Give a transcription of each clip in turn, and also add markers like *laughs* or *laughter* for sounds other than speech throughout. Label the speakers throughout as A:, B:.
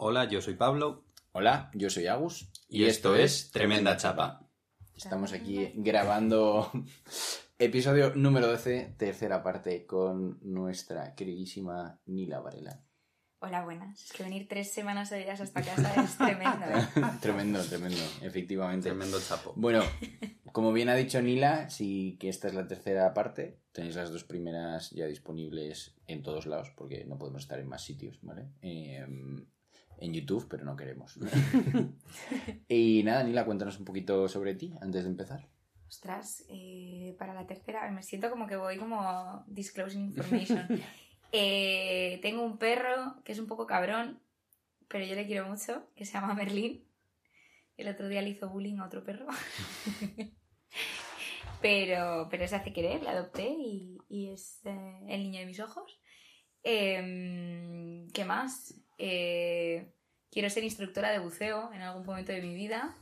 A: Hola, yo soy Pablo.
B: Hola, yo soy Agus.
A: Y, esto es Tremenda Chapa.
B: Estamos aquí grabando *laughs* episodio número 12, tercera parte, con nuestra queridísima Nila Varela.
C: Hola, buenas. Es que venir tres semanas seguidas hasta casa es tremendo. ¿eh? *laughs*
B: tremendo, tremendo, efectivamente.
A: Tremendo chapo.
B: Bueno, como bien ha dicho Nila, sí que esta es la tercera parte. Tenéis las dos primeras ya disponibles en todos lados, porque no podemos estar en más sitios, ¿vale? Eh, en YouTube, pero no queremos. *laughs* *laughs* y nada, Nila, cuéntanos un poquito sobre ti antes de empezar.
C: Ostras, eh, para la tercera me siento como que voy como disclosing information. *laughs* Eh, tengo un perro que es un poco cabrón, pero yo le quiero mucho, que se llama Merlín. El otro día le hizo bullying a otro perro. pero, pero se hace querer, le adopté y, y es eh, el niño de mis ojos. Em, ¿Qué más? Eh, quiero ser instructora de buceo en algún momento de mi vida.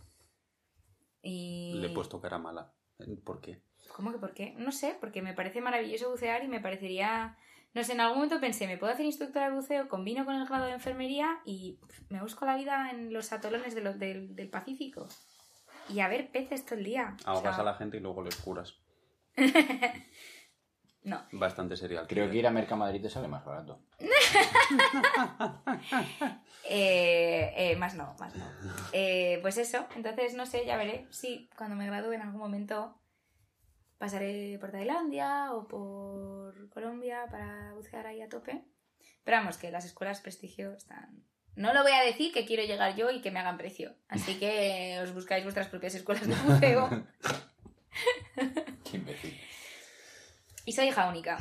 C: Y...
A: Le he puesto cara mala. ¿Por qué?
C: ¿Cómo que por qué? No sé, porque me parece maravilloso bucear y me parecería... No sé, en algún momento pensé, me puedo hacer instructora de buceo, combino con el grado de enfermería y me busco la vida en los atolones de los, del, del Pacífico. Y a ver peces todo el día. O
A: Ahogas
C: sea,
A: a la gente y luego les curas. *laughs*
C: No.
A: Bastante serial.
B: Creo que ir a Mercamadrid te sale más barato. *laughs*
C: Eh, eh, más no, más no. Eh, pues eso, entonces no sé, ya veré. Sí, cuando me gradúe en algún momento pasaré por Tailandia o por Colombia para bucear ahí a tope. Pero vamos, que las escuelas prestigio están... No lo voy a decir que quiero llegar yo y que me hagan precio. Así que os buscáis vuestras propias escuelas de buceo. *laughs*
B: Qué imbécil.
C: Y soy hija única.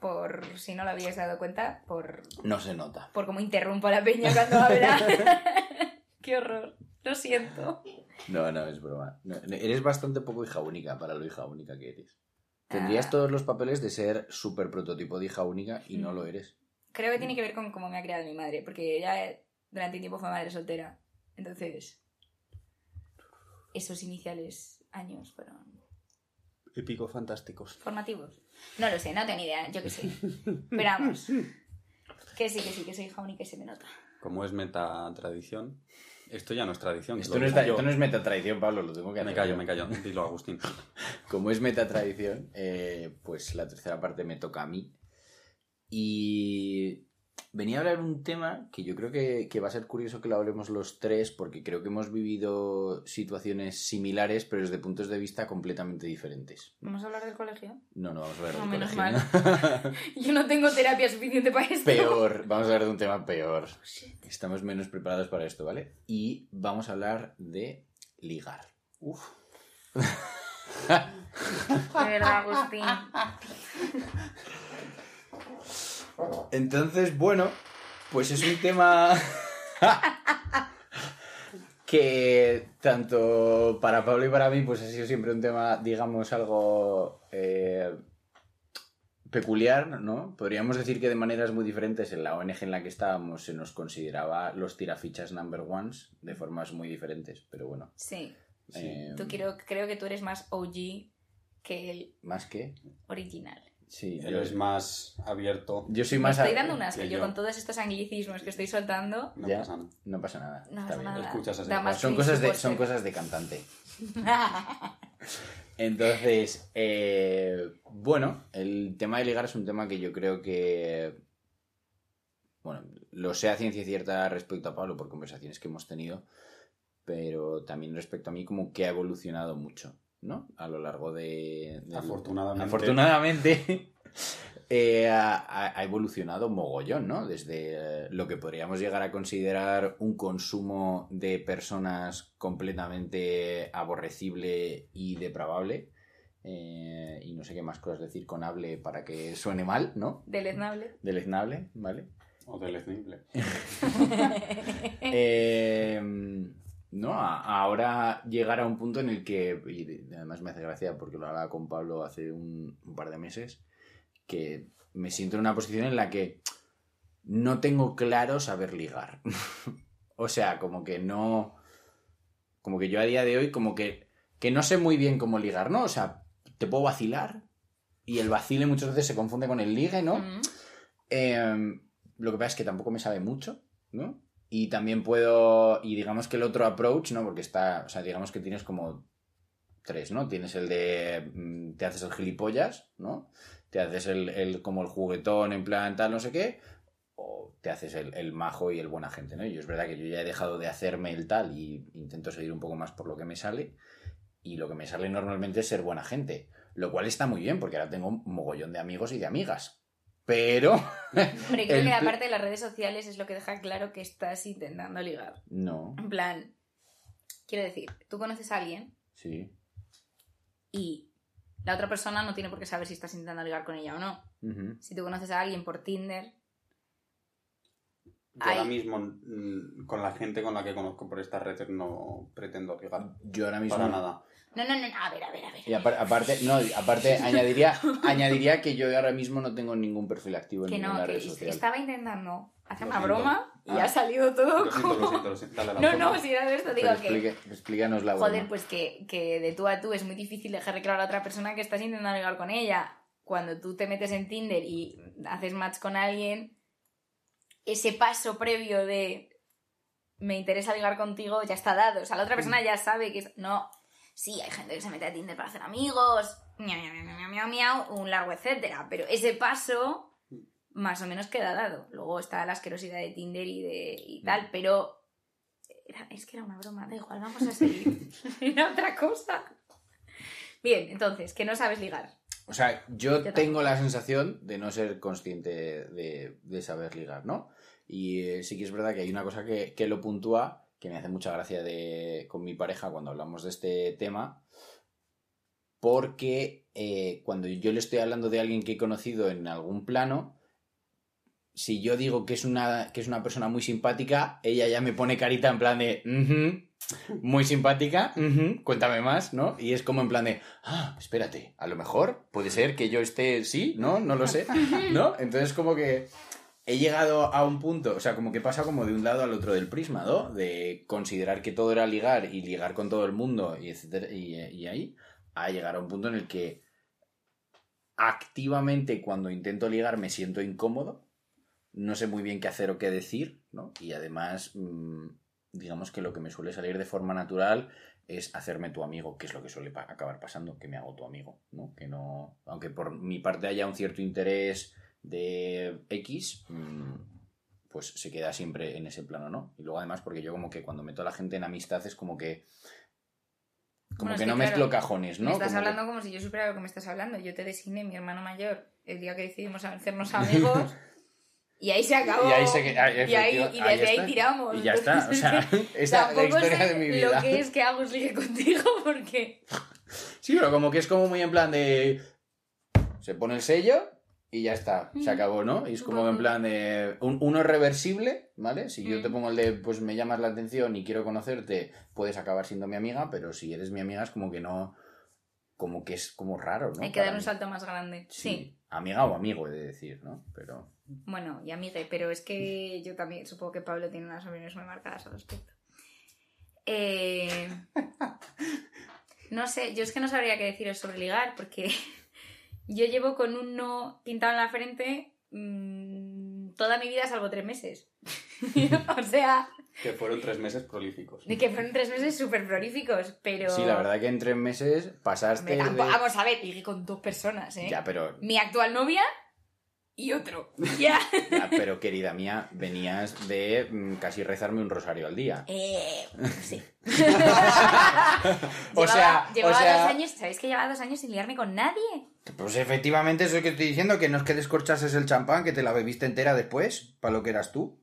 C: Por si no lo habíais dado cuenta, por,
B: No se nota.
C: por cómo interrumpo a la peña cuando habla. *laughs* Qué horror. Lo siento.
B: No, no, es broma. No, eres bastante poco hija única para lo hija única que eres. Tendrías
C: Ah.
B: todos los papeles de ser súper prototipo de hija única y no
C: Mm.
B: lo eres.
C: Creo que tiene que ver con cómo me ha criado mi madre, porque ella durante un tiempo fue madre soltera. Entonces, esos iniciales años fueron
A: Épico fantásticos.
C: formativos. No lo sé, no tengo ni idea, yo qué sé. Pero vamos, que sí, que sí, que soy hija única y se me nota.
A: Como es meta tradición. Esto ya no es tradición.
B: Esto no, es, esto no es metatradición, Pablo, lo tengo que
A: Me
B: hacer
A: callo,
B: yo.
A: me callo. Dilo, Agustín. *laughs*
B: Como es metatradición, eh, pues la tercera parte me toca a mí. Y venía a hablar un tema que yo creo que, que va a ser curioso que lo hablemos los tres, porque creo que hemos vivido situaciones similares, pero desde puntos de vista completamente diferentes.
C: ¿Vamos a hablar del colegio?
B: No, no, vamos a hablar
C: No,
B: del
C: menos
B: colegio, ¿no? *laughs*
C: Yo no tengo terapia suficiente para esto.
B: Peor, vamos a hablar de un tema peor. Estamos menos preparados para esto, ¿vale? Y vamos a hablar de ligar.
A: Uf. *laughs*
C: De verdad, Agustín. *laughs*
B: Entonces, bueno, pues es un tema *laughs* que tanto para Pablo y para mí pues ha sido siempre un tema, digamos, algo eh, peculiar, ¿no? Podríamos decir que de maneras muy diferentes en la ONG en la que estábamos se nos consideraba los tirafichas number ones de formas muy diferentes, pero bueno.
C: Sí,
B: eh,
C: tú quiero, creo que tú eres más OG que el
B: Más que...
C: original.
B: Sí,
A: Él
B: yo,
A: es más abierto.
B: yo soy
C: Me
B: más...
C: estoy dando un asco
A: que
C: yo
A: yo.
C: con todos estos anglicismos que estoy soltando.
A: No
B: Ya.
A: pasa nada.
B: No pasa nada.
C: No pasa nada.
A: Escuchas así.
B: Son cosas, de, son cosas de cantante. *laughs* Entonces, eh, bueno, el tema de ligar es un tema que yo creo que, bueno, lo sé a ciencia cierta respecto a Pablo por conversaciones que hemos tenido, pero también respecto a mí como que ha evolucionado mucho, ¿no? A lo largo de...
A: Afortunadamente.
B: Afortunadamente. *laughs* eh, ha, ha evolucionado mogollón, ¿no? Desde eh, lo que podríamos llegar a considerar un consumo de personas completamente aborrecible y depravable. eh, y no sé qué más cosas decir con hable para que suene mal, ¿no?
C: Deleznable.
B: Deleznable, ¿vale?
A: O del esnible. *laughs*
B: Eh, no, ahora llegar a un punto en el que, y además me hace gracia porque lo hablaba con Pablo hace un, un par de meses, que me siento en una posición en la que no tengo claro saber ligar. *laughs* o sea, como que no... Como que yo a día de hoy, como que, que no sé muy bien cómo ligar, ¿no? O sea, te puedo vacilar y el vacile muchas veces se confunde con el ligue, ¿no? Eh, lo que pasa es que tampoco me sabe mucho, ¿no? Y también puedo, y digamos que el otro approach, ¿no? Porque está, o sea, digamos que tienes como tres, ¿no? Tienes el de, mm, te haces el gilipollas, ¿no? Te haces el, el como el juguetón en plan tal, no sé qué, o te haces el, el majo y el buena gente, ¿no? Y es verdad que yo ya he dejado de hacerme el tal y intento seguir un poco más por lo que me sale. Y lo que me sale normalmente es ser buena gente. Lo cual está muy bien, porque ahora tengo un mogollón de amigos y de amigas. Pero. *laughs*
C: Hombre, creo
B: El
C: que la
B: pl-
C: parte de las redes sociales es lo que deja claro que estás intentando ligar.
B: No,
C: En plan, quiero decir, tú conoces a alguien
B: sí.
C: y la otra persona no tiene por qué saber si estás intentando ligar con ella o no. Si tú conoces a alguien por Tinder,
A: Yo ahora mismo, mm, con la gente con la que conozco por estas redes, no pretendo ligar.
B: Yo ahora mismo.
A: Para nada.
C: No, no, no, no, a ver, a ver, a ver.
B: Y apar- aparte, no, aparte *laughs* añadiría, añadiría que yo ahora mismo no tengo ningún perfil activo en
C: que no,
B: ninguna
C: que
B: red social.
C: estaba intentando hacer una broma y
B: Ah.
C: ha salido todo
A: Lo siento, lo
C: como...
A: siento, lo siento. Dale a la
C: No, no, si era de esto,
B: Pero
C: digo que...
B: explique- explícanos la
C: Joder,
B: broma.
C: pues que, que de tú a tú es muy difícil dejarle claro a la otra persona que estás intentando ligar con ella. Cuando tú te metes en Tinder y haces match con alguien, ese paso previo de me interesa ligar contigo ya está dado. O sea, la otra persona ya sabe que es... No, sí, hay gente que se mete a Tinder para hacer amigos, miau, miau, miau, miau, miau, miau, un largo etcétera. Pero ese paso más o menos queda dado. Luego está la asquerosidad de Tinder y, de, y tal, pero era- es que era una broma, da igual, vamos a seguir. *laughs* era otra cosa. Bien, entonces, que no sabes ligar.
B: O sea, yo
C: Yo
B: tengo la sensación de no ser consciente de, de saber ligar, ¿no? Y eh, sí que es verdad que hay una cosa que, que lo puntúa, que me hace mucha gracia de, con mi pareja cuando hablamos de este tema, porque eh, cuando yo le estoy hablando de alguien que he conocido en algún plano, si yo digo que es una, que es una persona muy simpática, ella ya me pone carita en plan de, "Ujú, muy simpática, cuéntame más, ¿no? Y es como en plan de, ah, espérate, a lo mejor puede ser que yo esté, sí, ¿no? No lo sé, ¿no? Entonces como que he llegado a un punto, o sea, como que pasa como de un lado al otro del prisma, ¿no? De considerar que todo era ligar y ligar con todo el mundo y etcétera, y, y ahí, a llegar a un punto en el que activamente cuando intento ligar me siento incómodo, no sé muy bien qué hacer o qué decir, ¿no? Y además, mm, digamos que lo que me suele salir de forma natural es hacerme tu amigo, que es lo que suele acabar pasando, que me hago tu amigo, ¿no? Que no, aunque por mi parte haya un cierto interés de X, mm, pues se queda siempre en ese plano, ¿no? Y luego además porque yo como que cuando meto a la gente en amistad es como que como
C: Bueno, es
B: que no
C: claro,
B: mezclo cajones, ¿no?
C: me estás
B: Como que-
C: hablando como si yo supiera lo que me estás hablando. Yo te designé mi hermano mayor el día que decidimos hacernos amigos *laughs* y ahí se acabó.
B: Y ahí se que- ahí,
C: Y ahí-
B: efectiva-
C: y desde ahí tiramos.
B: Y ya está. O sea, *laughs* esa es la historia
C: sé
B: de mi vida.
C: lo que es que Agus ligue contigo porque... *laughs*
B: Sí, pero como que es como muy en plan de. Se pone el sello y ya está. Se
C: Mm.
B: acabó, ¿no? Y es como en plan de. un- uno es reversible, ¿vale? Si yo te
C: Mm.
B: pongo el de, pues me llamas la atención y quiero conocerte, puedes acabar siendo mi amiga, pero si eres mi amiga es como que no. Como que es como raro, ¿no?
C: Hay que
B: Para
C: dar un
B: mí.
C: salto más grande. sí.
B: Amiga o amigo, he de decir, ¿no? Pero.
C: Bueno, y amigue, pero es que yo también supongo que Pablo tiene unas opiniones muy marcadas al respecto. Eh, *laughs* No sé, yo es que no sabría qué deciros sobre ligar, porque yo llevo con un no pintado en la frente mm, toda mi vida salvo tres meses. *laughs* o sea,
A: Que fueron tres meses prolíficos.
C: de que fueron tres meses súper prolíficos, pero...
B: Sí, la verdad que en tres meses pasaste.
C: Hombre, tampoco-
B: de-
C: Vamos a ver, ligué con dos personas, ¿eh?
B: Ya, pero.
C: Mi actual novia y otro. *laughs* Ya.
B: ya, pero querida mía, venías de mm, casi rezarme un rosario al día.
C: Eh, sí. *laughs*
B: O
C: Llevaba-
B: sea,
C: llevaba
B: o sea-
C: dos años, ¿sabéis que llevaba dos años sin liarme con nadie?
B: Pues efectivamente, eso que estoy diciendo, que no es que descorchases el champán, que te la bebiste entera después, para lo que eras tú.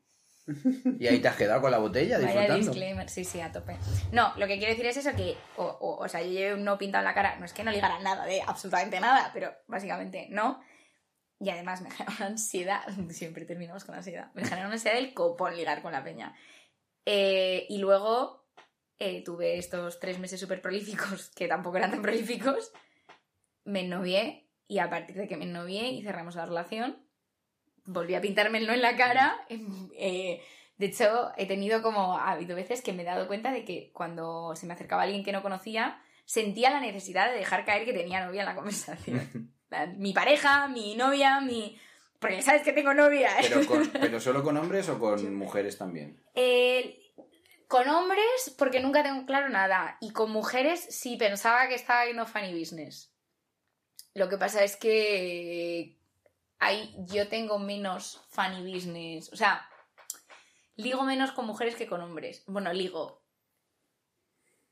B: Y ahí te has quedado con la botella
C: Vaya
B: disfrutando.
C: disclaimer, sí, sí, a tope. No, lo que quiero decir es eso que, o, o, o sea, yo no pintado en la cara, no es que no ligara nada de absolutamente nada, pero básicamente no. Y además me genera una ansiedad, *laughs* siempre terminamos con ansiedad, me genera una ansiedad del copón ligar con la peña. Eh, y luego eh, tuve estos tres meses súper prolíficos, *laughs* que tampoco eran tan prolíficos, me ennovié y a partir de que me ennovié y cerramos la relación, volví a pintarme el no en la cara. eh, de hecho, he tenido como, ha habido veces que me he dado cuenta de que cuando se me acercaba alguien que no conocía, sentía la necesidad de dejar caer que tenía novia en la conversación. *laughs* Mi pareja, mi novia, mi... Porque sabes que tengo novia. ¿eh?
B: Pero, con- *laughs* pero solo con hombres o con mujeres también.
C: Eh, con hombres, porque nunca tengo claro nada. Y con mujeres, sí pensaba que estaba viendo funny business. Lo que pasa es que ahí yo tengo menos funny business. O sea, ligo menos con mujeres que con hombres. Bueno, ligo.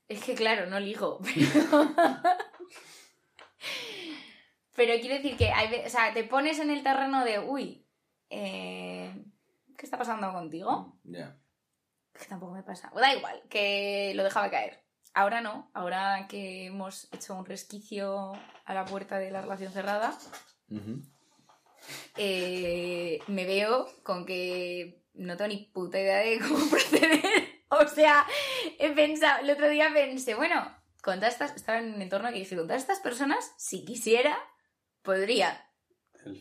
C: Es que claro, no ligo. *laughs* Pero, pero quiero decir que hay, o sea, te pones en el terreno de, uy, eh, ¿qué está pasando contigo?
B: Ya.
C: Que tampoco me pasa. Da igual, que lo dejaba caer. Ahora no, ahora que hemos hecho un resquicio a la puerta de la relación cerrada, eh, me veo con que no tengo ni puta idea de cómo *laughs* proceder. *laughs* O sea, he pensado, el otro día pensé, bueno, con todas estas, estaba en un entorno que dije, con todas estas personas, si quisiera, podría.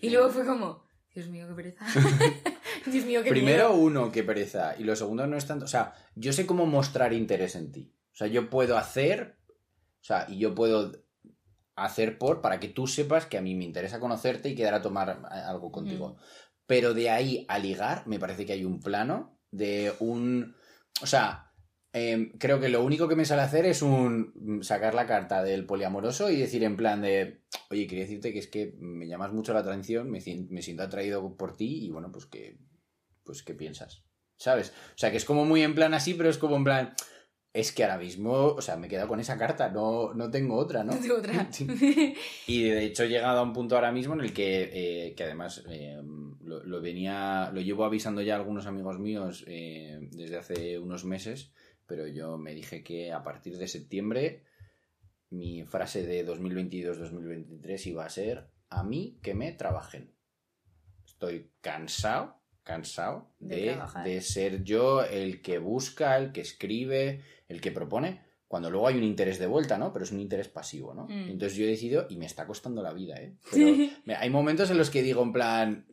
C: Y luego fue como, Dios mío, qué pereza. *laughs* *laughs* Dios mío, qué
B: Primero
C: miedo.
B: uno, qué pereza. Y lo segundo no es tanto. O sea, yo sé cómo mostrar interés en ti. O sea, yo puedo hacer. O sea, y yo puedo hacer por para que tú sepas que a mí me interesa conocerte y quedar a tomar a- algo contigo. Pero de ahí a ligar, me parece que hay un plano de un. O sea. em, creo que lo único que me sale hacer es un sacar la carta del poliamoroso y decir en plan de oye quería decirte que es que me llamas mucho la atención me, me siento atraído por ti y bueno pues que pues qué piensas sabes o sea que es como muy en plan así pero es como en plan es que ahora mismo o sea me he quedado con esa carta no no tengo otra no
C: No tengo otra. *laughs* *laughs*
B: Y de hecho he llegado a un punto ahora mismo en el que, eh, que además eh, lo, lo venía, lo llevo avisando ya a algunos amigos míos eh, desde hace unos meses, pero yo me dije que a partir de septiembre mi frase de 2022-2023 iba a ser a mí que me trabajen. Estoy cansado, cansado
C: De
B: de, ser yo el que busca, el que escribe, el que propone, cuando luego hay un interés de vuelta, ¿no? Pero es un interés pasivo, ¿no?
C: Mm.
B: Entonces yo he decidido, y me está costando la vida, ¿eh? *laughs* Pero hay momentos en los que digo, en plan,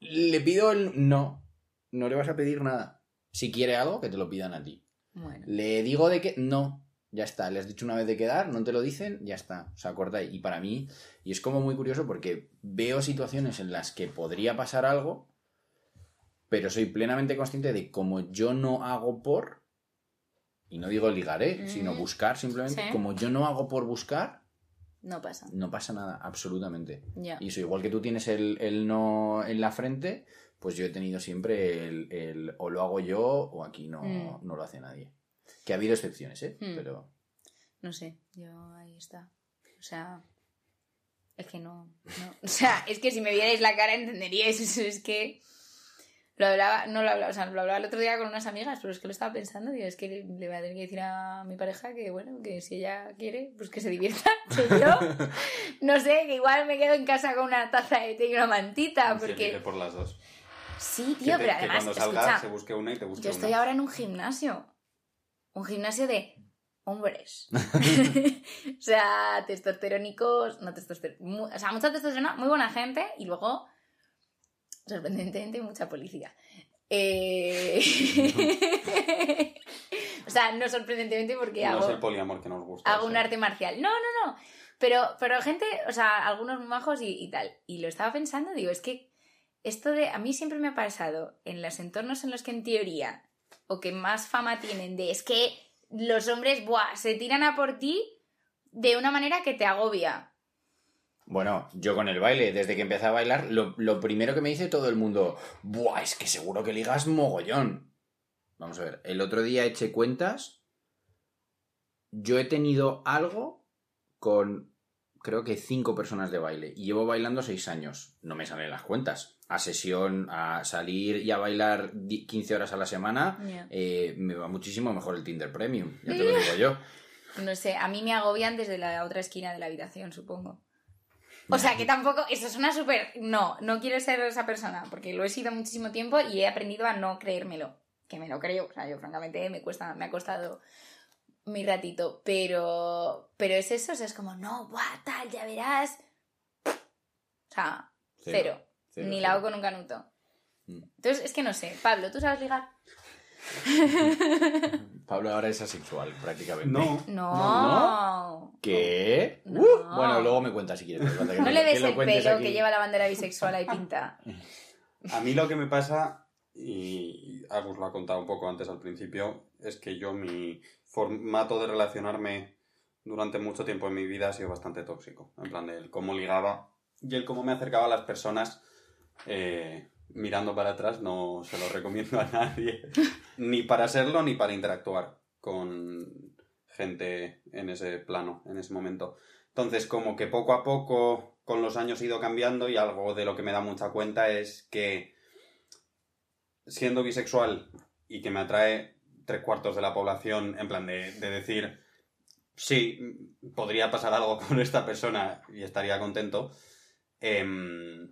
B: le pido el... No, no le vas a pedir nada. Si quiere algo, que te lo pidan a ti.
C: Bueno.
B: Le digo de que... No, ya está. Le has dicho una vez de quedar, no te lo dicen, ya está. O sea, corta ahí. Y para mí, y es como muy curioso porque veo situaciones en las que podría pasar algo, pero soy plenamente consciente de como yo no hago por... Y no digo ligaré, sino
C: Mm.
B: buscar simplemente.
C: Sí.
B: Como yo no hago por buscar,
C: No pasa.
B: no pasa nada, absolutamente. Y eso, igual que tú tienes el, el no en la frente, pues yo he tenido siempre el, el o lo hago yo o aquí no,
C: Mm.
B: no lo hace nadie. Que ha habido excepciones, ¿eh?
C: Mm.
B: Pero
C: No sé, yo ahí está. O sea, es que no, no. *laughs* O sea, es que si me vierais la cara entenderíais. Eso *laughs* es que lo hablaba, no lo hablaba, o sea, lo hablaba el otro día con unas amigas, pero es que lo estaba pensando. Digo, es que le, le voy a tener que decir a mi pareja que, bueno, que si ella quiere, pues que se divierta. *laughs* Que yo, no sé, que igual me quedo en casa con una taza de té y una mantita, porque.
A: por las dos.
C: Sí, tío,
A: te-
C: pero además,
A: cuando salga
C: escucha,
A: se busque una y te busque
C: yo estoy
A: una.
C: ahora en un gimnasio. Un gimnasio de hombres. *laughs* *laughs* o sea, testosterónicos, no testosterónicos. O sea, mucha testosterona, muy buena gente y luego, sorprendentemente, mucha policía. Eh, *laughs* o sea, no sorprendentemente porque
A: No
C: hago
A: es el poliamor que nos gusta.
C: hago un arte marcial. No, no, no. Pero, pero gente, o sea, algunos majos y, y tal. Y lo estaba pensando, digo, es que esto de. A mí siempre me ha pasado en los entornos en los que en teoría, o que más fama tienen, de es que los hombres, buah, se tiran a por ti de una manera que te agobia.
B: Bueno, yo con el baile, desde que empecé a bailar, lo, lo primero que me dice todo el mundo, ¡buah! Es que seguro que ligas mogollón. Vamos a ver, el otro día eché cuentas. Yo he tenido algo con creo que cinco personas de baile y llevo bailando seis años. No me salen las cuentas. A sesión, a salir y a bailar di- 15 horas a la semana, eh, me va muchísimo mejor el Tinder Premium, ya te lo digo yo. *laughs*
C: No sé, a mí me agobian desde la otra esquina de la habitación, supongo. O sea, que tampoco, eso es una súper... No, no quiero ser esa persona, porque lo he sido muchísimo tiempo y he aprendido a no creérmelo. Que me lo creo, o sea, yo francamente me cuesta, me ha costado mi ratito, pero, pero es eso, o sea, es como, no, buah, tal, ya verás. O sea, cero.
B: Cero,
C: Ni la hago con un canuto.
B: Mm.
C: Entonces, es que no sé. Pablo, ¿tú sabes ligar?
B: Pablo ahora es asexual, prácticamente.
A: No.
C: No.
B: ¿Qué?
C: No.
B: Uh, bueno, luego me cuentas si quieres. que
C: No
B: me-
C: le des el pelo
B: aquí.
C: que lleva la bandera bisexual ahí pinta.
A: A mí lo que me pasa, y Agus lo ha contado un poco antes al principio, es que yo mi formato de relacionarme durante mucho tiempo en mi vida ha sido bastante tóxico. En plan, de el cómo ligaba y el cómo me acercaba a las personas eh, mirando para atrás no se lo recomiendo a nadie. *laughs* ni para serlo ni para interactuar con gente en ese plano, en ese momento. Entonces, como que poco a poco, con los años he ido cambiando y algo de lo que me da mucha cuenta es que siendo bisexual y que me atrae tres cuartos de la población, en plan de, de decir, sí, podría pasar algo *laughs* con esta persona y estaría contento, em,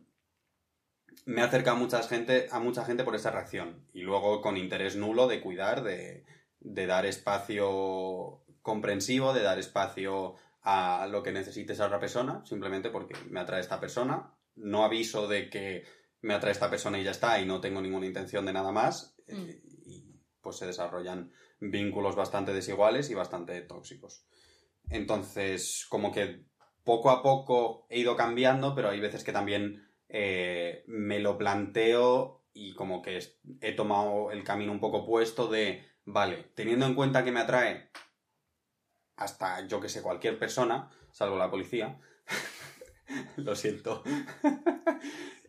A: me acerca a mucha gente, a mucha gente por esa reacción. Y luego con interés nulo de cuidar, de, de dar espacio comprensivo, de dar espacio a lo que necesite esa otra persona, simplemente porque me atrae esta persona. No aviso de que me atrae esta persona y ya está, y no tengo ninguna intención de nada más.
C: Mm.
A: eh, Y pues se desarrollan vínculos bastante desiguales y bastante tóxicos. Entonces, como que poco a poco he ido cambiando, pero hay veces que también eh, me lo planteo y como que he tomado el camino un poco opuesto de, vale, teniendo en cuenta que me atrae hasta, yo que sé, cualquier persona, salvo la policía, *laughs* lo siento, *laughs*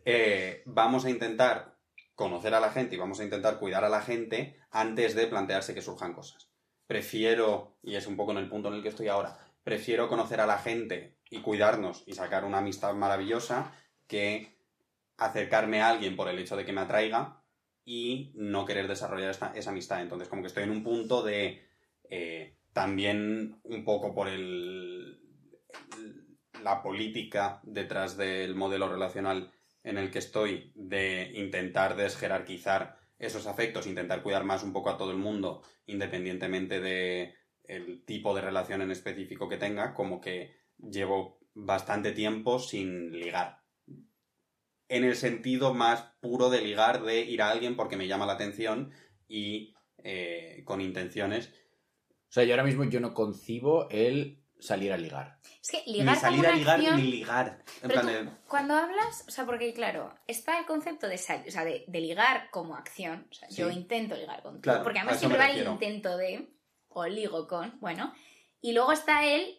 A: Eh, vamos a intentar conocer a la gente y vamos a intentar cuidar a la gente antes de plantearse que surjan cosas. Prefiero, y es un poco en el punto en el que estoy ahora, prefiero conocer a la gente y cuidarnos y sacar una amistad maravillosa que acercarme a alguien por el hecho de que me atraiga y no querer desarrollar esta- esa amistad. Entonces, como que estoy en un punto de eh, también un poco por el, la política detrás del modelo relacional en el que estoy de intentar desjerarquizar esos afectos, intentar cuidar más un poco a todo el mundo, independientemente de tipo de relación en específico que tenga, como que llevo bastante tiempo sin ligar. En el sentido más puro de ligar, de ir a alguien porque me llama la atención y eh, con intenciones.
B: O sea, yo ahora mismo yo no concibo el salir a ligar.
C: Es que ligar
A: ni salir
C: como
A: a ligar
C: acción-
A: ni ligar. En
C: Pero
A: plan
C: tú,
A: de-
C: cuando hablas, o sea, porque claro, está el concepto de, sal- o sea, de, de ligar como acción. O sea, yo intento ligar contigo.
A: Claro,
C: porque
A: a
C: además siempre va el intento de, o ligo con, bueno. Y luego está el,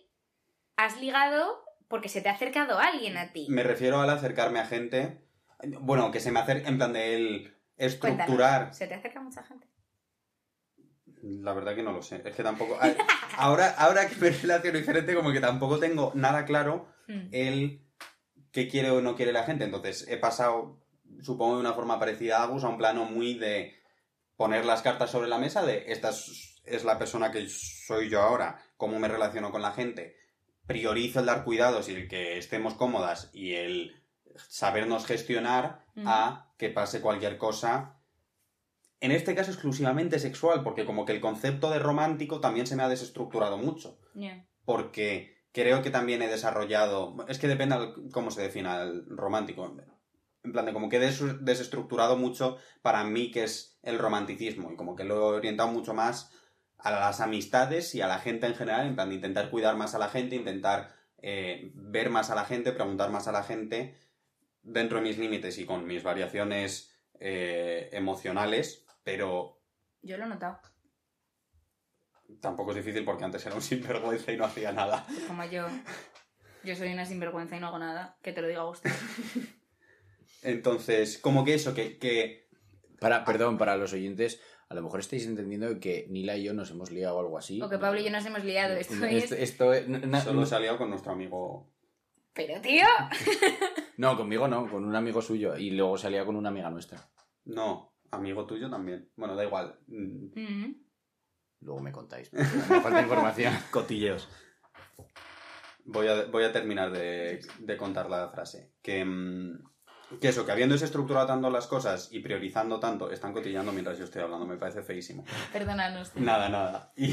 C: has ligado porque se te ha acercado alguien a ti.
A: Me refiero al acercarme a gente. Bueno, que se me acerque en plan de el estructurar.
C: Cuéntanos, ¿se te acerca mucha gente?
A: La verdad que no lo sé. Es que tampoco. *laughs* Ahora, ahora que me relaciono diferente, como que tampoco tengo nada claro
C: Mm.
A: el qué quiere o no quiere la gente. Entonces, he pasado, supongo, de una forma parecida a Agus, a un plano muy de poner las cartas sobre la mesa de esta es, es la persona que soy yo ahora, cómo me relaciono con la gente. Priorizo el dar cuidados y el que estemos cómodas y el sabernos gestionar a que pase cualquier cosa. En este caso exclusivamente sexual, porque como que el concepto de romántico también se me ha desestructurado mucho. Porque creo que también he desarrollado, es que depende cómo se defina el romántico, en plan de como que he des- desestructurado mucho para mí que es el romanticismo y como que lo he orientado mucho más a las amistades y a la gente en general, en plan de intentar cuidar más a la gente, intentar eh, ver más a la gente, preguntar más a la gente dentro de mis límites y con mis variaciones eh, emocionales, pero
C: Yo lo he notado.
A: tampoco es difícil porque antes era un *laughs* sinvergüenza y no hacía nada.
C: Pues como yo. Yo soy una sinvergüenza y no hago nada. Que te lo diga Agustín.
A: Entonces, como que eso, que, que
B: Para, perdón, para los oyentes, a lo mejor estáis entendiendo que Nila y yo nos hemos liado o algo así.
C: O que Pablo y yo nos hemos liado. Esto es...
B: Esto, esto es- na-
A: Solo se ha liado con nuestro amigo.
C: Pero tío. *laughs*
B: No, conmigo no, con un amigo suyo. Y luego salía con una amiga nuestra.
A: No, amigo tuyo también. Bueno, da igual. Mm,
C: Mm.
B: Luego me contáis. Me falta información. *laughs*
A: Cotilleos. Voy a, voy a terminar de, de contar la frase. Que, mm, que eso, que habiendo estructurado tanto las cosas y priorizando tanto, están cotillando mientras yo estoy hablando. Me parece feísimo.
C: Perdónanos. tío.
A: Nada, nada. Y,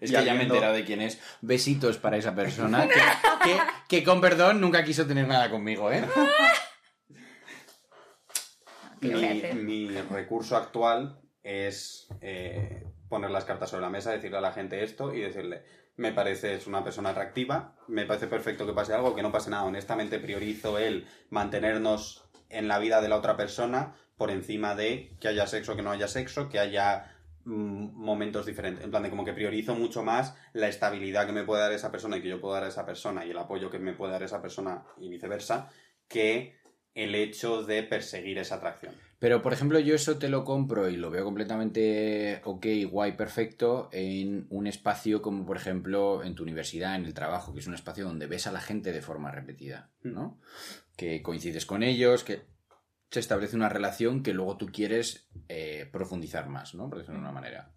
B: Es
A: y
B: que ya me he enterado de quién es. Besitos para esa persona *laughs* que, que, que con perdón nunca quiso tener nada conmigo, ¿eh? *laughs*
A: Mi recurso actual es eh, poner las cartas sobre la mesa, decirle a la gente esto y decirle, me parece es una persona atractiva, me parece perfecto que pase algo, que no pase nada. Honestamente priorizo el mantenernos en la vida de la otra persona por encima de que haya sexo, que no haya sexo, que haya mm, momentos diferentes. En plan de como que priorizo mucho más la estabilidad que me puede dar esa persona y que yo puedo dar a esa persona y el apoyo que me puede dar esa persona y viceversa, que el hecho de perseguir esa atracción.
B: Pero, por ejemplo, yo eso te lo compro y lo veo completamente ok, guay, perfecto, en un espacio como, por ejemplo, en tu universidad, en el trabajo, que es un espacio donde ves a la gente de forma repetida, ¿no? Que coincides con ellos, que se establece una relación que luego tú quieres eh, profundizar más, ¿no? Por decirlo de una manera.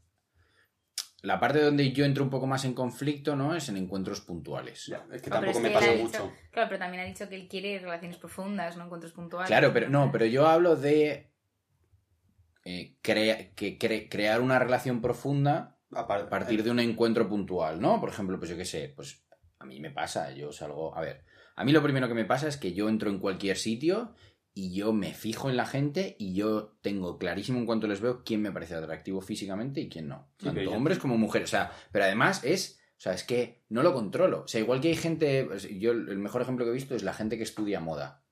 B: La parte donde yo entro un poco más en conflicto, ¿no? Es en encuentros puntuales.
A: Ya, es que
C: No,
A: tampoco
C: es
A: me pasa mucho.
C: claro, pero también ha dicho que él quiere relaciones profundas, no encuentros puntuales.
B: Claro, pero no, pero yo hablo de eh, crea- que cre- crear una relación profunda
A: Apar-
B: a partir de un encuentro puntual, ¿no? Por ejemplo, pues yo qué sé, pues a mí me pasa, yo salgo, a ver, a mí lo primero que me pasa es que yo entro en cualquier sitio y yo me fijo en la gente y yo tengo clarísimo en cuanto les veo quién me parece atractivo físicamente y quién no.
A: Sí,
B: Tanto hombres como mujeres, o sea, pero además es, o sea, es que no lo controlo. O sea, igual que hay gente, yo el mejor ejemplo que he visto es la gente que estudia moda,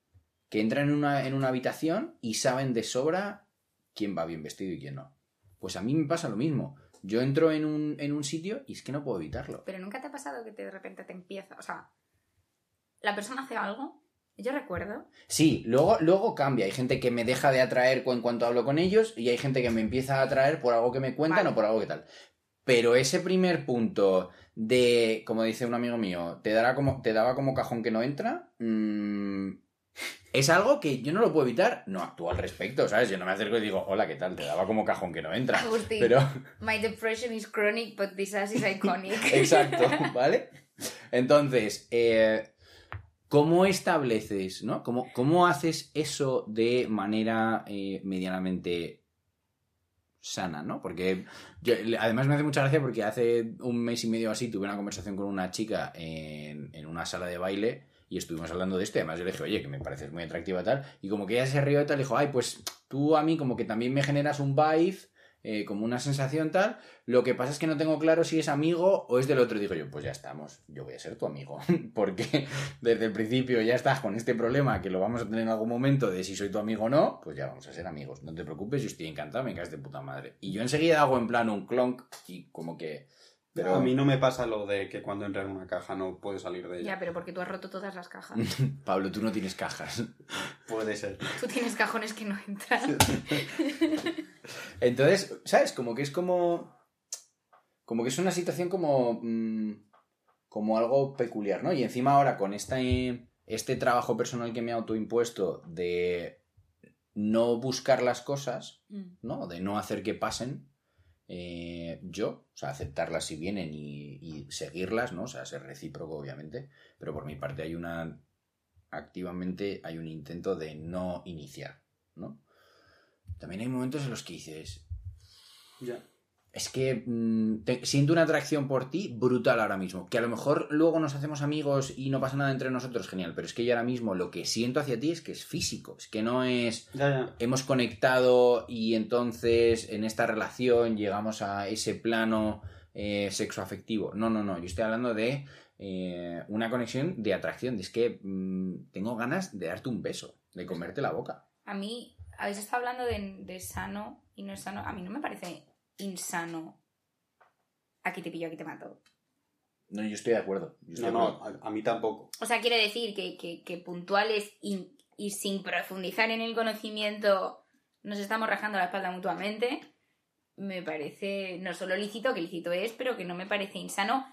B: que entra en una, en una habitación y saben de sobra quién va bien vestido y quién no. Pues a mí me pasa lo mismo. Yo entro en un, en un sitio y es que no puedo evitarlo.
C: Pero nunca te ha pasado que te- de repente te empieza, o sea, la persona hace algo, yo recuerdo,
B: Sí, luego, luego cambia. Hay gente que me deja de atraer en cuanto hablo con ellos y hay gente que me empieza a atraer por algo que me cuentan
C: Vale.
B: o por algo que tal. Pero ese primer punto de, como dice un amigo mío, te, dará como, te daba como cajón que no entra, mm, es algo que yo no lo puedo evitar. No actúo al respecto, ¿sabes? Yo no me acerco y digo, hola, ¿qué tal? Te daba como cajón que no entra.
C: Agustín,
B: Pero,
C: my depression is chronic, but this ass is iconic. *laughs*
B: Exacto, ¿vale? Entonces, eh, ¿cómo estableces, ¿no? ¿Cómo, cómo haces eso de manera eh, medianamente sana, ¿no? Porque además me hace mucha gracia porque hace un mes y medio así tuve una conversación con una chica en, en una sala de baile y estuvimos hablando de esto y además yo le dije, oye, que me pareces muy atractiva tal, y como que ella se rió y tal, dijo, ay, pues tú a mí como que también me generas un vibe, eh, como una sensación tal, lo que pasa es que no tengo claro si es amigo o es del otro. Digo yo, pues ya estamos, yo voy a ser tu amigo. *laughs* Porque desde el principio ya estás con este problema que lo vamos a tener en algún momento de si soy tu amigo o no, pues ya vamos a ser amigos. No te preocupes, yo estoy encantado, me caes de puta madre. Y yo enseguida hago en plan un clonk y como que... Pero
A: A mí no me pasa lo de que cuando entra en una caja no puede salir de ella.
C: Ya, pero porque tú has roto todas las cajas. *laughs*
B: Pablo, tú no tienes cajas.
A: Puede ser.
C: Tú tienes cajones que no entran. *laughs*
B: Entonces, ¿sabes? Como que es como... Como que es una situación como... mm, como algo peculiar, ¿no? Y encima ahora con esta, este trabajo personal que me he autoimpuesto de no buscar las cosas,
C: Mm.
B: ¿no? De no hacer que pasen, eh, yo, o sea, aceptarlas si vienen y, y seguirlas, ¿no? O sea, ser recíproco, obviamente, pero por mi parte hay una... Activamente hay un intento de no iniciar, ¿no? También hay momentos en los que dices,
A: Ya.
B: es que mm, te- siento una atracción por ti brutal ahora mismo. Que a lo mejor luego nos hacemos amigos y no pasa nada entre nosotros, genial. Pero es que yo ahora mismo lo que siento hacia ti es que es físico. Es que no es.
A: Ya, ya.
B: Hemos conectado y entonces en esta relación llegamos a ese plano eh, sexoafectivo. No, no, no. Yo estoy hablando de eh, una conexión de atracción. Es que mm, tengo ganas de darte un beso, de comerte la boca.
C: A mí, habéis estado hablando de, de sano y no es sano. A mí no me parece insano. Aquí te pillo, aquí te mato.
B: No, yo estoy de acuerdo. Yo estoy
A: No,
B: de acuerdo.
A: no, a, a mí tampoco.
C: O sea, quiere decir que, que, que puntuales y, y sin profundizar en el conocimiento nos estamos rajando la espalda mutuamente. Me parece no solo lícito, que lícito es, pero que no me parece insano.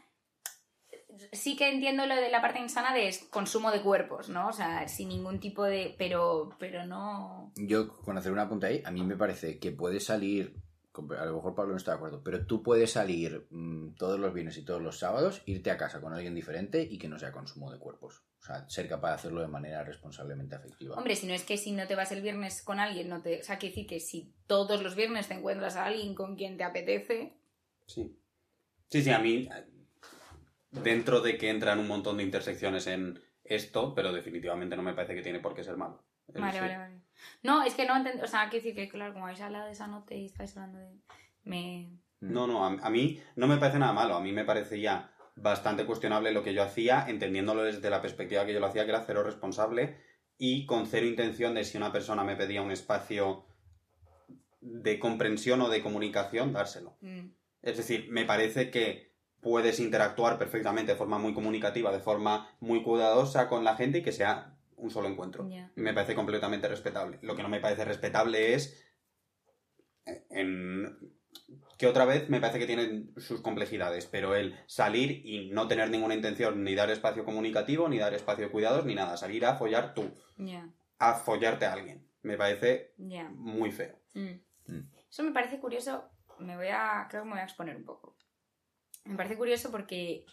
C: Sí que entiendo lo de la parte insana de consumo de cuerpos, ¿no? O sea, sin ningún tipo de... Pero, pero no...
B: Yo, con hacer una punta ahí, a mí me parece que puede salir, a lo mejor Pablo no está de acuerdo, pero tú puedes salir mm, todos los viernes y todos los sábados, irte a casa con alguien diferente y que no sea consumo de cuerpos. O sea, ser capaz de hacerlo de manera responsablemente afectiva.
C: Hombre, si no es que si no te vas el viernes con alguien, no te... O sea, quiere decir que si todos los viernes te encuentras a alguien con quien te apetece...
A: Sí. Sí, sí, a mí. Dentro de que entran un montón de intersecciones en esto, pero definitivamente no me parece que tiene por qué ser malo.
C: Vale, vale, vale. No, es que no entiendo. O sea, quiero decir que, claro, como habéis hablado de esa nota y estáis hablando de. Me.
A: No, no, a, a mí no me parece nada malo. A mí me parecía bastante cuestionable lo que yo hacía, entendiéndolo desde la perspectiva que yo lo hacía, que era cero responsable y con cero intención de si una persona me pedía un espacio de comprensión o de comunicación, dárselo.
C: mm,
A: Es decir, me parece que puedes interactuar perfectamente de forma muy comunicativa, de forma muy cuidadosa con la gente y que sea un solo encuentro. Me parece completamente respetable. Lo que no me parece respetable es eh, en que otra vez me parece que tienen sus complejidades, pero el salir y no tener ninguna intención ni dar espacio comunicativo, ni dar espacio de cuidados, ni nada, salir a follar tú, a follarte a alguien, me parece muy feo.
C: Mm.
B: Mm.
C: Eso me parece curioso. Me voy a. Creo que me voy a exponer un poco. Me parece curioso porque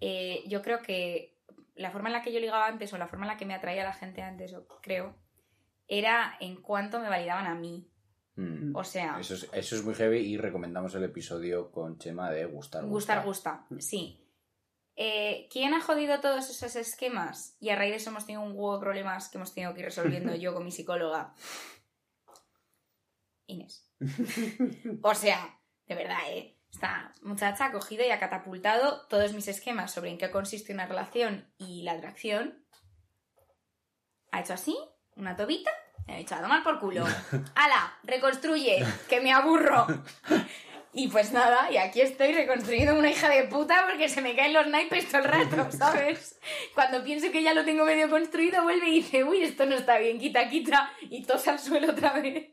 C: eh, yo creo que la forma en la que yo ligaba antes, o la forma en la que me atraía la gente antes, o creo, era en cuanto me validaban a mí.
B: Mm.
C: O sea,
B: Eso es, eso es muy heavy y recomendamos el episodio con Chema de Gustar.
C: gustar gusta. Sí. Eh, ¿Quién ha jodido todos esos esquemas? Y a raíz de eso hemos tenido un huevo de problemas que hemos tenido que ir resolviendo *laughs* yo con mi psicóloga. Inés. *laughs* O sea, de verdad, ¿eh? Esta muchacha ha cogido y ha catapultado todos mis esquemas sobre en qué consiste una relación y la atracción. Ha hecho así, una tobita, y ha dicho, a tomar por culo. *laughs* ¡Hala! ¡Reconstruye! ¡Que me aburro! Y pues nada, y aquí estoy reconstruyendo una hija de puta porque se me caen los naipes todo el rato, *laughs* ¿sabes? Cuando pienso que ya lo tengo medio construido, vuelve y dice, uy, esto no está bien, quita, quita, y tosa al suelo otra vez.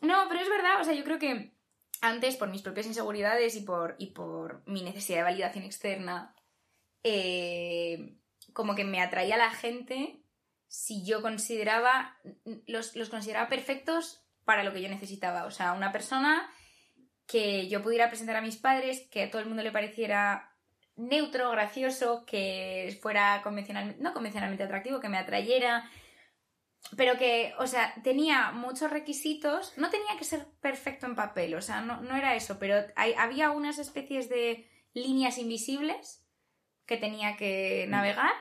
C: No, pero es verdad, o sea, yo creo que antes, por mis propias inseguridades y por, y por mi necesidad de validación externa, eh, como que me atraía la gente si yo consideraba, los, los consideraba perfectos para lo que yo necesitaba. O sea, una persona que yo pudiera presentar a mis padres, que a todo el mundo le pareciera neutro, gracioso, que fuera convencionalmente, no convencionalmente atractivo, que me atrayera, pero que, o sea, tenía muchos requisitos, no tenía que ser perfecto en papel, o sea, no, no era eso, pero hay- había unas especies de líneas invisibles que tenía que navegar.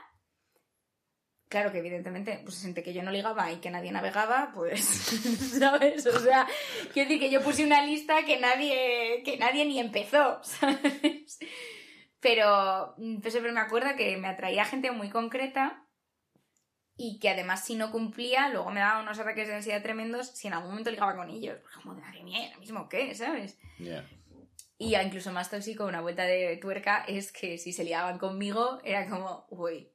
C: Claro que evidentemente, pues entre que yo no ligaba y que nadie navegaba, pues, *laughs* ¿sabes? O sea, quiero decir que yo puse una lista que nadie, que nadie ni empezó, *laughs* ¿sabes? Pero mm, pues siempre me acuerdo que me atraía gente muy concreta y que además si no cumplía, luego me daba unos ataques de ansiedad tremendos si en algún momento ligaba con ellos. Como, madre mía, ¿ahora mismo qué? ¿Sabes?
B: Ya.
C: Y incluso más tóxico, una vuelta de tuerca, es que si se liaban conmigo, era como, uy,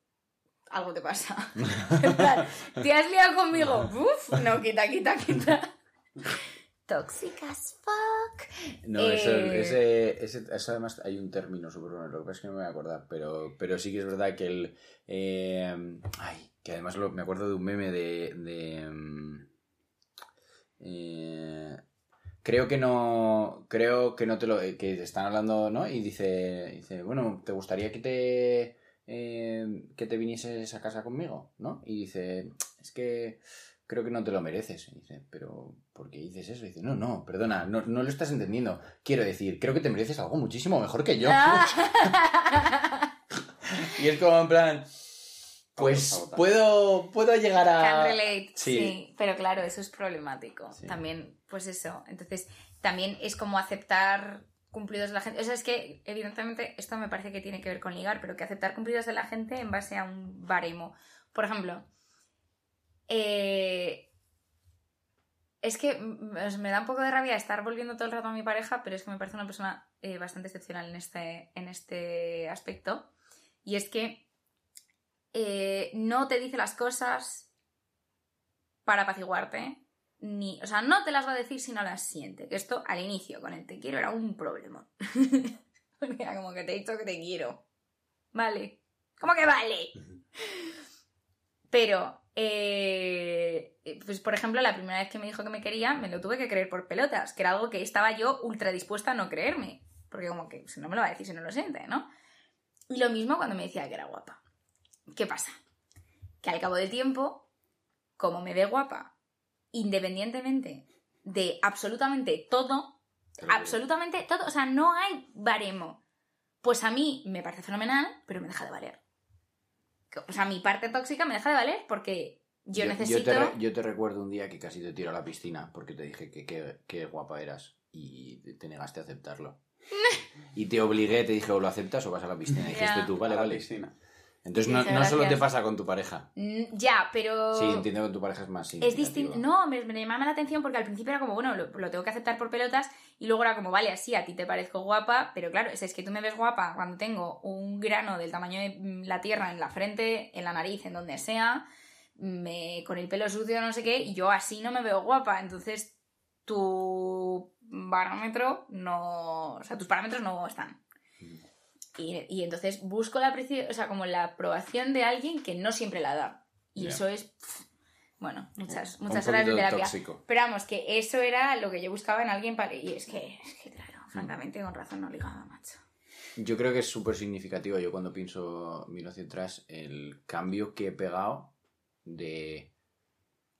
C: algo te pasa. *laughs* En plan, ¿Te has liado conmigo? Uf, no, quita, quita, quita. *laughs* Toxic as fuck.
B: No,
C: Eh,
B: eso, ese, ese- eso además hay un término súper bueno, lo que pasa es que no me voy a acordar, pero, pero sí que es verdad que el... eh, ay, que además lo- me acuerdo de un meme de... de, mm, eh, creo que no creo que no te lo que te están hablando no y dice dice bueno te gustaría que te eh, que te vinieses a casa conmigo no y dice es que creo que no te lo mereces. Y dice, pero ¿por qué dices eso? Y dice, no, no, perdona, no, no lo estás entendiendo. Quiero decir, creo que te mereces algo muchísimo mejor que yo.
C: Ah. *laughs*
B: Y es como en plan, pues puedo, puedo llegar a...
C: Can relate, sí.
B: Sí.
C: Pero claro, eso es problemático.
B: Sí.
C: También, pues eso. Entonces, también es como aceptar cumplidos de la gente. O sea, es que, evidentemente, esto me parece que tiene que ver con ligar, pero que aceptar cumplidos de la gente en base a un baremo. Por ejemplo, eh, es que me da un poco de rabia estar volviendo todo el rato a mi pareja, pero es que me parece una persona eh, bastante excepcional en este, en este aspecto. Y es que eh, no te dice las cosas para apaciguarte, ni, o sea, no te las va a decir si no las siente. Que esto al inicio con el te quiero era un problema. *laughs* Porque era como que te he dicho que te quiero. Vale. ¿Cómo que vale? Pero, eh, pues por ejemplo, la primera vez que me dijo que me quería, me lo tuve que creer por pelotas, que era algo que estaba yo ultra dispuesta a no creerme. Porque como que si no me lo va a decir si no lo siente, ¿no? Y lo mismo cuando me decía que era guapa. ¿Qué pasa? Que al cabo del tiempo, como me ve guapa, independientemente de absolutamente todo, absolutamente todo, o sea, no hay baremo. Pues a mí me parece fenomenal, pero me deja de valer. O sea, mi parte tóxica me deja de valer porque Yo,
B: Yo
C: necesito...
B: te, re- yo te recuerdo un día que casi te tiro a la piscina porque te dije que qué guapa eras y te- te negaste a aceptarlo. *laughs* y te obligué, te dije o lo aceptas o vas a la piscina. Y dijiste tú, vale,
A: A la
B: vale.
A: piscina.
B: Entonces no, no solo te pasa con tu pareja.
C: Mm, Ya, pero...
B: Sí, entiendo que con tu pareja es más
C: Es distinto. No, me, me llamaba la atención porque al principio era como, bueno, lo, lo tengo que aceptar por pelotas. Y luego era como, vale, así a ti te parezco guapa. Pero claro, es, es que tú me ves guapa cuando tengo un grano del tamaño de mm, la tierra en la frente, en la nariz, en donde sea. Me, con el pelo sucio, no sé qué. Y yo así no me veo guapa. Entonces, tu barómetro no. O sea, tus parámetros no están. Y, y entonces busco la o sea, como la aprobación de alguien que no siempre la da. Y
B: Ya.
C: eso es. pff, bueno, muchas, muchas horas de terapia.
B: tóxico.
C: Pero vamos, que eso era lo que yo buscaba en alguien para. Y es que, es que claro, francamente, con razón no ligaba, macho.
B: Yo creo que es súper significativo. Yo cuando pienso, miro hacia atrás, el cambio que he pegado de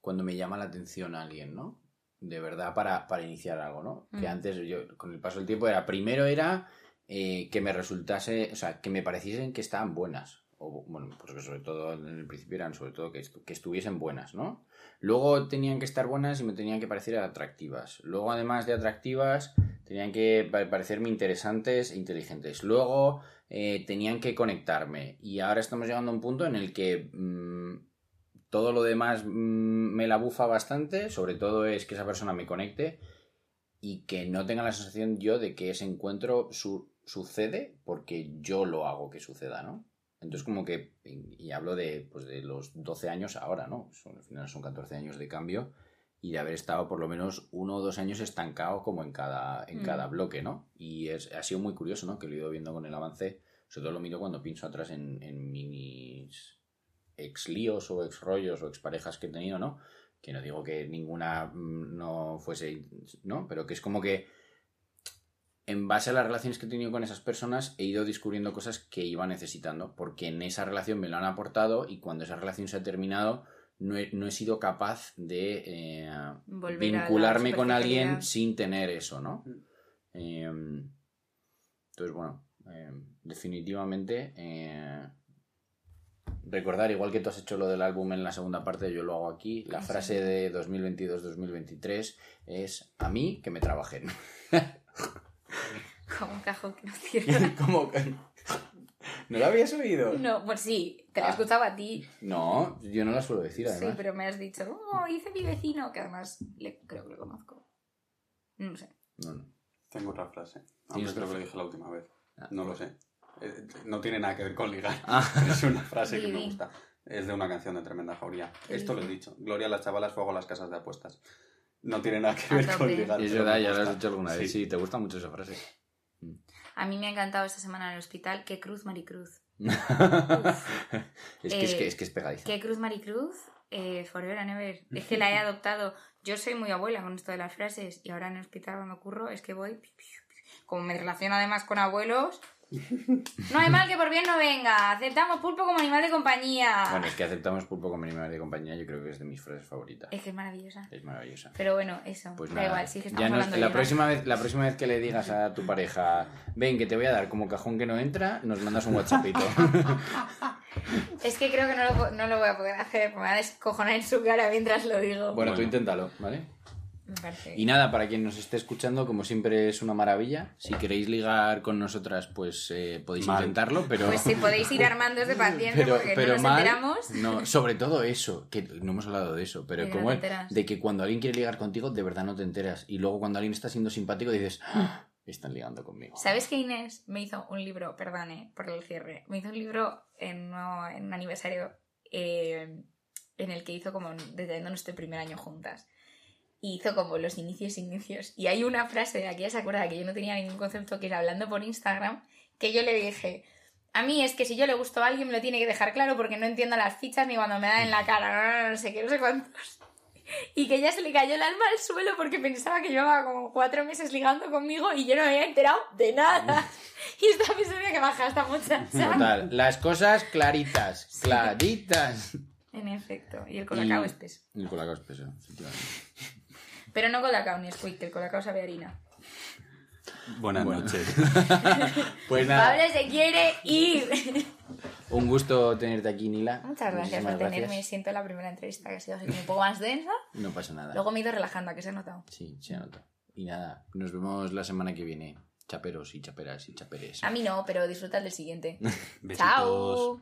B: cuando me llama la atención alguien, ¿no? De verdad para, para iniciar algo, ¿no? Que
C: Mm.
B: antes yo, con el paso del tiempo, era primero era eh, que me resultase, o sea, que me pareciesen que estaban buenas. Bueno, porque sobre todo en el principio eran sobre todo que, que estuviesen buenas, ¿no? Luego tenían que estar buenas y me tenían que parecer atractivas. Luego, además de atractivas, tenían que pa- parecerme interesantes e inteligentes. Luego eh, tenían que conectarme. Y ahora estamos llegando a un punto en el que mm, todo lo demás mm, me la bufa bastante. Sobre todo es que esa persona me conecte y que no tenga la sensación yo de que ese encuentro su- sucede porque yo lo hago que suceda, ¿no? Entonces como que, y hablo de, pues de los 12 años ahora, ¿no? Son, al final son 14 años de cambio y de haber estado por lo menos uno o dos años estancado como en cada, en
C: Mm.
B: cada bloque, ¿no? Y es, ha sido muy curioso, ¿no? Que lo he ido viendo con el avance, sobre todo lo miro cuando pienso atrás en, en mis ex líos o ex rollos o ex parejas que he tenido, ¿no? Que no digo que ninguna mm, no fuese, ¿no? Pero que es como que en base a las relaciones que he tenido con esas personas he ido descubriendo cosas que iba necesitando, porque en esa relación me lo han aportado y cuando esa relación se ha terminado no he, no he sido capaz de eh, vincularme con alguien sin tener eso, ¿no? Eh, entonces, bueno, eh, definitivamente eh, recordar, igual que tú has hecho lo del álbum en la segunda parte, yo lo hago aquí. La frase de 2022-2023 es a mí que me trabajen. *laughs*
C: Como un cajón que no *laughs* cierra.
B: Como ¿No lo habías oído?
C: No, pues sí, te he
B: Ah.
C: escuchado a ti.
B: No, yo no la suelo decir
C: Sí,
B: además.
C: pero me has dicho, oh, dice mi vecino, que además le, creo que lo conozco. No sé.
B: No, no.
A: Tengo otra frase. Aunque
B: ¿Tienes
A: creo que lo dije la última vez.
B: Ah.
A: No lo sé. Eh, No tiene nada que ver con ligar.
B: Ah. *laughs*
A: Es una frase que me gusta. Es de una canción de Tremenda Jauría.
C: ¿Qué
A: Esto lo he dicho. Gloria a las chavalas, fuego a las casas de apuestas. No tiene nada que ver con ligar.
B: Es
A: pero
B: verdad, ya lo has dicho alguna vez.
A: Sí.
B: Sí, te gusta mucho esa frase.
C: A mí me ha encantado esta semana en el hospital. ¿Qué cruz, Maricruz? *laughs*
B: es, que, es
C: Eh,
B: que es que es pegadiza.
C: ¿Qué cruz, Maricruz? Eh, forever and ever. Es que la he *laughs* adoptado. Yo soy muy abuela con esto de las frases y ahora en el hospital cuando ocurro es que voy... *laughs* Como me relaciono además con abuelos... No hay mal que por bien no venga. Aceptamos pulpo como animal de compañía.
B: Bueno, es que aceptamos pulpo como animal de compañía, yo creo que es de mis frases favoritas.
C: Es que es maravillosa.
B: Es maravillosa.
C: Pero bueno, eso.
B: Pues
C: da
B: nada,
C: igual, sí que
B: ya
C: estamos
B: nos-
C: hablando
B: la, próxima vez, la próxima vez que le digas a tu pareja, ven que te voy a dar como cajón que no entra, nos mandas un whatsappito. *laughs*
C: Es que creo que no lo, no lo voy a poder hacer, me va a descojonar en su cara mientras lo digo.
B: bueno, tú
A: Bueno.
B: inténtalo, ¿vale?
C: Me parece.
B: Y nada, para quien nos esté escuchando, como siempre es una maravilla. Si queréis ligar con nosotras, pues eh, podéis
A: Mal.
B: intentarlo, pero...
C: Pues si podéis ir *laughs* armándoos de paciencia
B: pero,
C: porque
B: pero
C: no nos
B: mal,
C: enteramos.
B: no, sobre todo eso, que no hemos hablado de eso, pero
C: De que no
B: como es- de que cuando alguien quiere ligar contigo, de verdad no te enteras. Y luego cuando alguien está siendo simpático, dices, "Ah, están ligando conmigo.
C: ¿Sabes que Inés me hizo un libro, perdone por el cierre, me hizo un libro en, un aniversario eh, en el que hizo como deteniendo nuestro primer año juntas? Y hizo como los inicios, inicios. Y hay una frase de aquí, ya se acuerda que yo no tenía ningún concepto, que era hablando por Instagram, que yo le dije, a mí es que si yo le gusto a alguien me lo tiene que dejar claro porque no entiendo las fichas ni cuando me dan en la cara, no, no, no, sé qué, no sé cuántos. *laughs* Y que ya se le cayó el alma al suelo porque pensaba que llevaba como cuatro meses ligando conmigo y yo no me había enterado de nada. *laughs* Y esta persona que baja esta muchacha. *laughs*
B: Total, las cosas claritas, claritas.
C: En efecto. Y el colacao
B: Y-
C: es peso.
B: El colacao es peso, efectivamente.
C: Pero no colacao ni squeak, que el colacao sabe a harina.
A: Buenas
B: Bueno.
A: noches. *laughs*
B: Pues nada.
C: Pablo se quiere ir.
B: Un gusto tenerte aquí, Nila.
C: Muchas gracias por tenerme.
B: gracias.
C: Siento la primera entrevista que ha sido así un poco más densa.
B: No pasa nada.
C: Luego me he ido relajando, que se ha notado.
B: Sí, se nota. Y nada, nos vemos la semana que viene. Chaperos y chaperas y chaperes.
C: A mí no, pero disfruta el del siguiente. *laughs*
A: Besitos.
C: Chao.